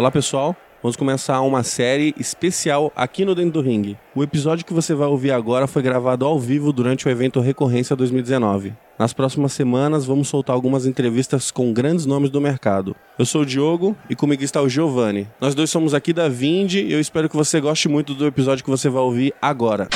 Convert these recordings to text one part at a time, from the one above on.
Olá pessoal, vamos começar uma série especial aqui no Dentro do Ring. O episódio que você vai ouvir agora foi gravado ao vivo durante o evento Recorrência 2019. Nas próximas semanas vamos soltar algumas entrevistas com grandes nomes do mercado. Eu sou o Diogo e comigo está o Giovanni. Nós dois somos aqui da Vind e eu espero que você goste muito do episódio que você vai ouvir agora.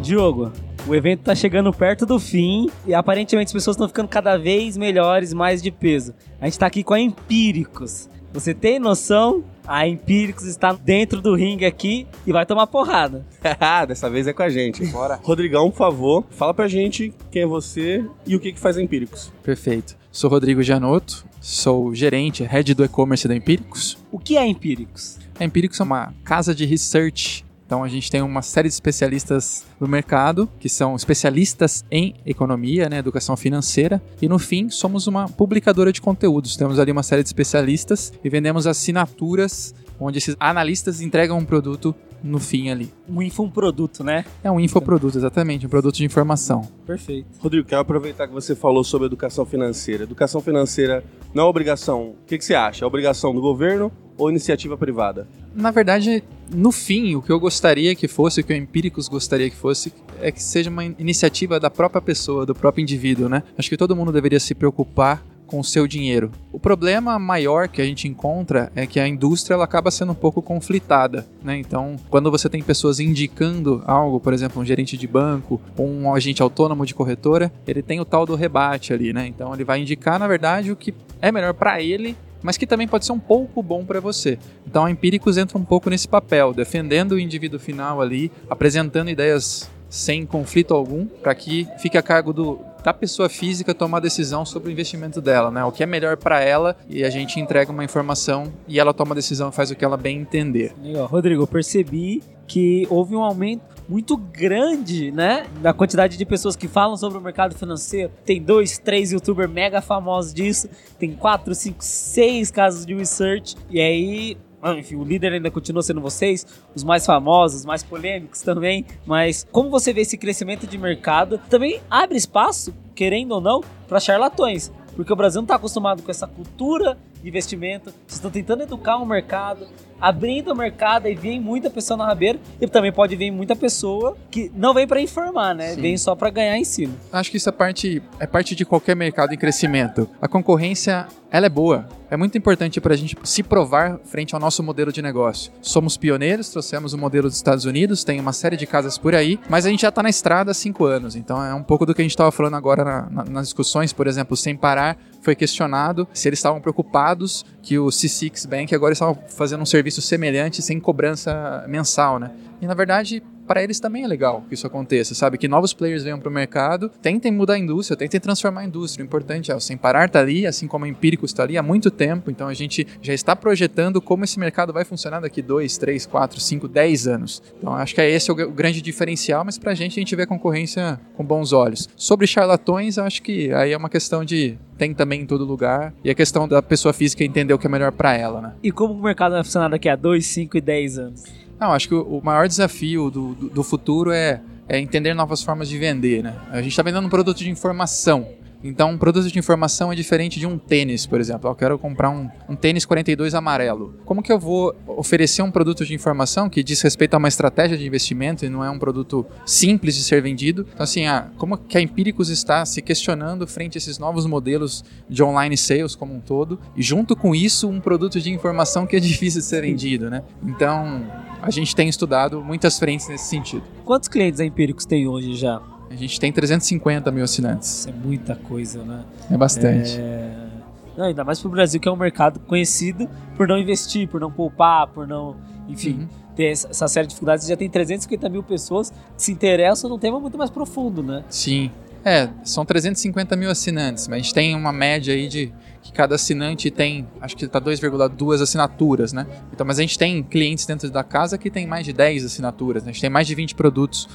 Diogo, o evento tá chegando perto do fim e aparentemente as pessoas estão ficando cada vez melhores, mais de peso. A gente tá aqui com a Empíricos. Você tem noção? A Empíricos está dentro do ringue aqui e vai tomar porrada. Dessa vez é com a gente. Bora. Rodrigão, por favor, fala pra gente quem é você e o que, que faz a Empíricos. Perfeito. Sou Rodrigo Janotto, sou gerente, head do e-commerce da Empíricos. O que é Empíricos? A Empíricos é uma casa de research então a gente tem uma série de especialistas no mercado, que são especialistas em economia, né, educação financeira, e no fim somos uma publicadora de conteúdos. Temos ali uma série de especialistas e vendemos assinaturas onde esses analistas entregam um produto no fim ali. Um infoproduto, né? É um infoproduto, exatamente, um produto de informação. Perfeito. Rodrigo, quero aproveitar que você falou sobre educação financeira. Educação financeira não é obrigação. O que, que você acha? É obrigação do governo ou iniciativa privada? Na verdade, no fim, o que eu gostaria que fosse, o que o Empíricos gostaria que fosse, é que seja uma iniciativa da própria pessoa, do próprio indivíduo, né? Acho que todo mundo deveria se preocupar com o seu dinheiro. O problema maior que a gente encontra é que a indústria ela acaba sendo um pouco conflitada, né? Então, quando você tem pessoas indicando algo, por exemplo, um gerente de banco ou um agente autônomo de corretora, ele tem o tal do rebate ali, né? Então, ele vai indicar, na verdade, o que é melhor para ele mas que também pode ser um pouco bom para você. Então a Empíricos entra um pouco nesse papel, defendendo o indivíduo final ali, apresentando ideias sem conflito algum, para que fique a cargo do, da pessoa física tomar a decisão sobre o investimento dela, né? O que é melhor para ela e a gente entrega uma informação e ela toma a decisão, faz o que ela bem entender. Legal. Rodrigo, percebi que houve um aumento muito grande, né? Da quantidade de pessoas que falam sobre o mercado financeiro. Tem dois, três youtubers mega famosos disso. Tem quatro, cinco, seis casos de research. E aí ah, enfim, o líder ainda continua sendo vocês, os mais famosos, os mais polêmicos também, mas como você vê esse crescimento de mercado, também abre espaço, querendo ou não, para charlatões, porque o Brasil não está acostumado com essa cultura de investimento, vocês estão tentando educar o mercado, abrindo o mercado e vem muita pessoa na rabeira e também pode vir muita pessoa que não vem para informar, né? Sim. Vem só para ganhar em cima. Acho que isso é parte, é parte de qualquer mercado em crescimento. A concorrência, ela é boa. É muito importante para a gente se provar frente ao nosso modelo de negócio. Somos pioneiros, trouxemos o modelo dos Estados Unidos, tem uma série de casas por aí, mas a gente já está na estrada há cinco anos. Então é um pouco do que a gente estava falando agora na, na, nas discussões, por exemplo, sem parar, foi questionado se eles estavam preocupados que o C6 Bank agora estava fazendo um serviço semelhante sem cobrança mensal, né? E na verdade, para eles também é legal que isso aconteça, sabe? Que novos players venham para o mercado, tentem mudar a indústria, tentem transformar a indústria. O importante é o Sem Parar está ali, assim como a Empírico está ali há muito tempo, então a gente já está projetando como esse mercado vai funcionar daqui 2, 3, 4, 5, 10 anos. Então acho que é esse o grande diferencial, mas para a gente a gente vê a concorrência com bons olhos. Sobre charlatões, acho que aí é uma questão de tem também em todo lugar. E a questão da pessoa física entender o que é melhor para ela, né? E como o mercado vai funcionar daqui a 2, 5 e 10 anos? Não, acho que o, maior desafio do, do, do futuro é, é entender novas formas de vender, né? A gente está vendendo um produto de informação. Então, um produto de informação é diferente de um tênis, por exemplo. Eu quero comprar um, um, tênis 42 amarelo. Como que eu vou oferecer um produto de informação que diz respeito a uma estratégia de investimento e não é um produto simples de ser vendido? Então, assim, ah, como que a Empíricos está se questionando frente a esses novos modelos de online sales como um todo? E junto com isso, um produto de informação que é difícil de ser vendido, né? Então, a gente tem estudado muitas frentes nesse sentido. Quantos clientes a Empíricos tem hoje já? A gente tem 350 mil assinantes. Isso é muita coisa, né? É bastante. É... Não, ainda mais pro Brasil, que é um mercado conhecido por não investir, por não poupar, por não. Enfim, uhum. ter essa série de dificuldades. Já tem 350 mil pessoas que se interessam num tema muito mais profundo, né? Sim. É, são 350 mil assinantes, mas a gente tem uma média aí de que cada assinante tem, acho que está 2,2 assinaturas, né? Então, mas a gente tem clientes dentro da casa que tem mais de 10 assinaturas, né? a gente tem mais de 20 produtos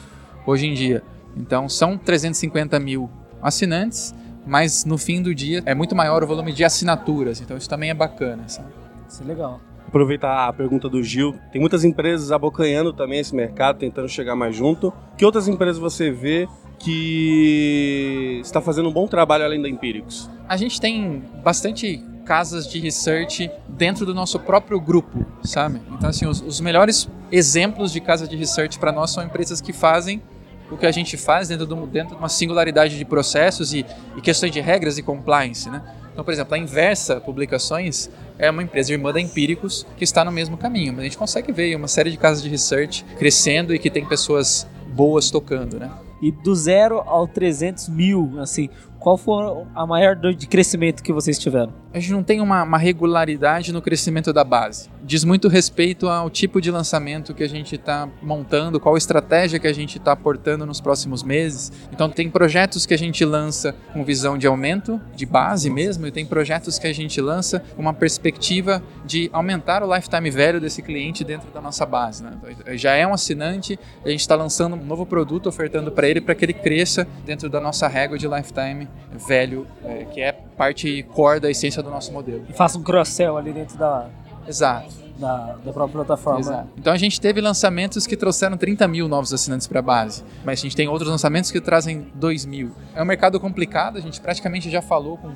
hoje em dia. Então são 350 mil assinantes, mas no fim do dia é muito maior o volume de assinaturas. Então isso também é bacana. Sabe? Isso é legal. Aproveitar a pergunta do Gil. Tem muitas empresas abocanhando também esse mercado, tentando chegar mais junto. Que outras empresas você vê que está fazendo um bom trabalho além da Empíricos? A gente tem bastante casas de research dentro do nosso próprio grupo, sabe? Então, assim, os, os melhores exemplos de casa de research para nós são empresas que fazem o que a gente faz dentro de, dentro de uma singularidade de processos e, e questões de regras e compliance, né? Então, por exemplo, a Inversa Publicações é uma empresa irmã da Empíricos que está no mesmo caminho, mas a gente consegue ver uma série de casas de research crescendo e que tem pessoas boas tocando, né? E do zero ao 300 mil, assim, qual foi a maior dor de crescimento que vocês tiveram? A gente não tem uma, uma, regularidade no crescimento da base. Diz muito respeito ao tipo de lançamento que a gente está montando, qual estratégia que a gente está aportando nos próximos meses. Então, tem projetos que a gente lança com visão de aumento de base mesmo, e tem projetos que a gente lança com uma perspectiva de aumentar o lifetime velho desse cliente dentro da nossa base. Né? Então, já é um assinante, a gente está lançando um novo produto, ofertando para ele para que ele cresça dentro da nossa régua de lifetime velho, é, que é parte core da essência do nosso modelo. E faça um cross-sell ali dentro da, Exato. da, da própria plataforma. Exato. Então a gente teve lançamentos que trouxeram 30 mil novos assinantes para a base, mas a gente tem outros lançamentos que trazem 2 mil. É um mercado complicado, a gente praticamente já falou com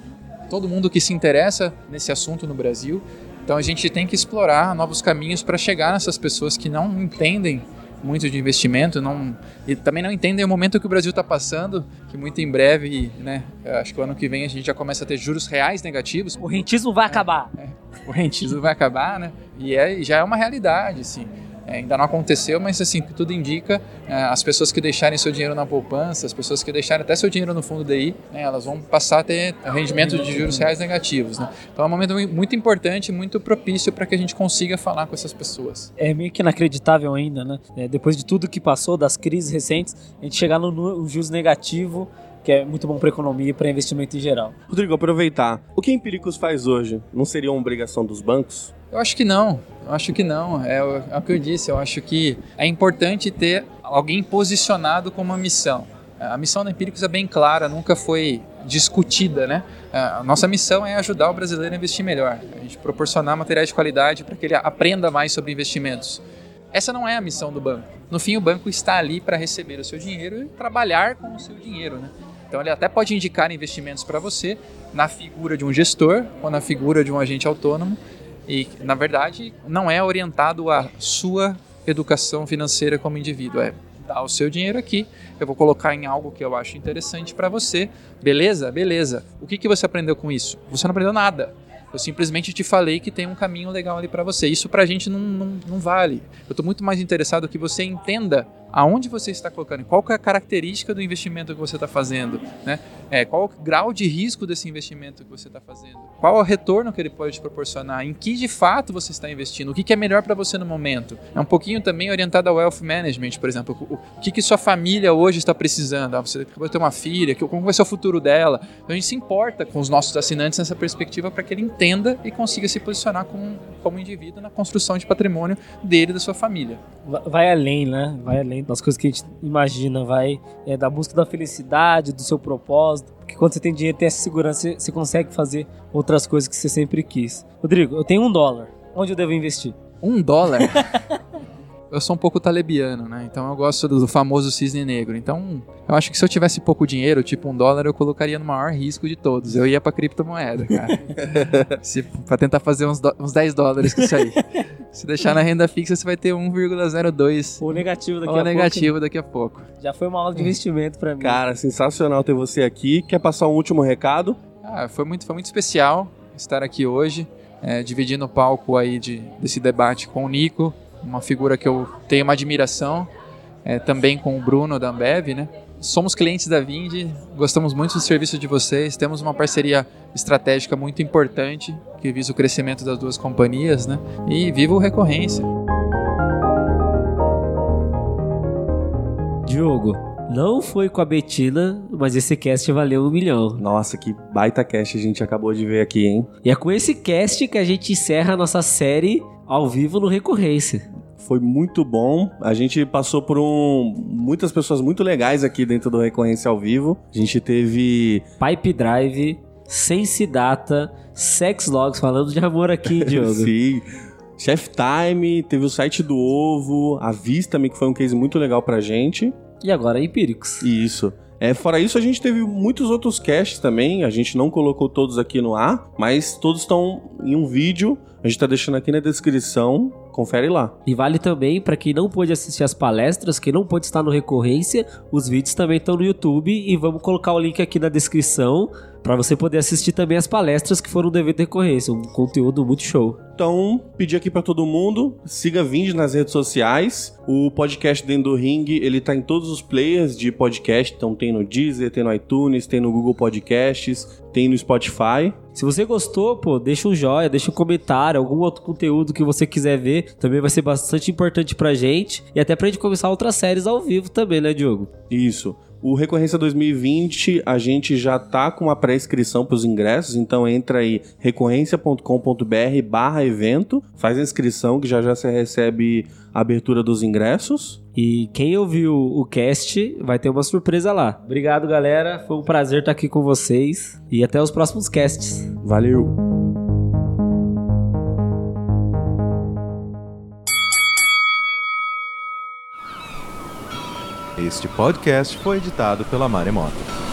todo mundo que se interessa nesse assunto no Brasil. Então a gente tem que explorar novos caminhos para chegar nessas pessoas que não entendem muito de investimento, não, e também não entendem o momento que o Brasil está passando, que muito em breve, né, acho que o ano que vem a gente já começa a ter juros reais negativos. O rentismo vai acabar. É, o rentismo vai acabar, né? E é, já é uma realidade, assim. É, ainda não aconteceu, mas assim, tudo indica, é, as pessoas que deixarem seu dinheiro na poupança, as pessoas que deixarem até seu dinheiro no fundo DI, né, elas vão passar a ter rendimento de juros reais negativos. Né? Então é um momento muito importante, muito propício para que a gente consiga falar com essas pessoas. É meio que inacreditável ainda, né? É, depois de tudo que passou, das crises recentes, a gente chegar no, no juros negativo que é muito bom para economia e para investimento em geral. Rodrigo, aproveitar. O que a Empíricos faz hoje? Não seria uma obrigação dos bancos? Eu acho que não. Eu acho que não. É, é o que eu disse. Eu acho que é importante ter alguém posicionado com uma missão. A missão da Empíricos é bem clara, nunca foi discutida, né? A nossa missão é ajudar o brasileiro a investir melhor, a gente proporcionar materiais de qualidade para que ele aprenda mais sobre investimentos. Essa não é a missão do banco. No fim, o banco está ali para receber o seu dinheiro e trabalhar com o seu dinheiro, né? Então ele até pode indicar investimentos para você na figura de um gestor ou na figura de um agente autônomo e na verdade não é orientado à sua educação financeira como indivíduo, é dar o seu dinheiro aqui, eu vou colocar em algo que eu acho interessante para você, beleza? Beleza. O que, que você aprendeu com isso? Você não aprendeu nada. Eu simplesmente te falei que tem um caminho legal ali para você. Isso para a gente não, não, não vale. Eu estou muito mais interessado que você entenda aonde você está colocando, qual é a característica do investimento que você está fazendo, né? É, qual o grau de risco desse investimento que você está fazendo, qual o retorno que ele pode te proporcionar, em que de fato você está investindo, o que, que é melhor para você no momento. É um pouquinho também orientado ao wealth management, por exemplo, o, que, que sua família hoje está precisando. Ah, você vai ter uma filha, como vai ser o futuro dela. Então a gente se importa com os nossos assinantes nessa perspectiva para que ele entenda e consiga se posicionar como, como indivíduo na construção de patrimônio dele e da sua família. Vai além, né? Vai além das coisas que a gente imagina, vai é, da busca da felicidade, do seu propósito. Porque quando você tem dinheiro, tem essa segurança, você consegue fazer outras coisas que você sempre quis. Rodrigo, eu tenho um dólar. Onde eu devo investir? Um dólar? eu sou um pouco talebiano, né? Então eu gosto do famoso cisne negro. Então eu acho que se eu tivesse pouco dinheiro, tipo um dólar, eu colocaria no maior risco de todos. Eu ia pra criptomoeda, cara. se, pra tentar fazer uns, do, uns 10 dólares com isso aí. Se deixar na renda fixa, você vai ter 1,02. Ou negativo daqui Ou a negativo pouco. daqui a pouco. Já foi uma aula de investimento para mim. Cara, sensacional ter você aqui. Quer passar um último recado? Ah, foi muito, foi muito especial estar aqui hoje, é, dividindo o palco aí de, desse debate com o Nico, uma figura que eu tenho uma admiração, é, também com o Bruno da Ambev, né? Somos clientes da Vind, gostamos muito do serviço de vocês, temos uma parceria estratégica muito importante que visa o crescimento das duas companhias, né? E viva o recorrência! Diogo, não foi com a Betina, mas esse cast valeu um milhão. Nossa, que baita cast a gente acabou de ver aqui, hein? E é com esse cast que a gente encerra a nossa série ao vivo no Recorrência. Foi muito bom. A gente passou por um, muitas pessoas muito legais aqui dentro do Recorrência ao Vivo. A gente teve Pipe Drive, Sense Data, Sex Logs, falando de amor aqui, Diogo. Sim. Chef Time, teve o site do Ovo, a Vista, que foi um case muito legal pra gente. E agora Empíricos. Isso. É, fora isso, a gente teve muitos outros casts também. A gente não colocou todos aqui no ar, mas todos estão em um vídeo. A gente tá deixando aqui na descrição. Confere lá. E vale também para quem não pôde assistir as palestras, quem não pôde estar no Recorrência, os vídeos também estão no YouTube e vamos colocar o link aqui na descrição para você poder assistir também as palestras que foram do evento Recorrência, um conteúdo muito show. Então, pedir aqui para todo mundo, siga Vind nas redes sociais. O podcast dentro do Ring, ele tá em todos os players de podcast, então tem no Deezer, tem no iTunes, tem no Google Podcasts, tem no Spotify. Se você gostou, pô, deixa um joinha, deixa um comentário, algum outro conteúdo que você quiser ver, também vai ser bastante importante pra gente e até pra gente começar outras séries ao vivo também, né, Diogo? Isso. O Recorrência 2020, a gente já tá com uma pré-inscrição para os ingressos, então entra aí recorrência.com.br barra evento, faz a inscrição que já já você recebe a abertura dos ingressos. E quem ouviu o cast vai ter uma surpresa lá. Obrigado, galera. Foi um prazer estar aqui com vocês e até os próximos casts. Valeu! Este podcast foi editado pela Maremoto.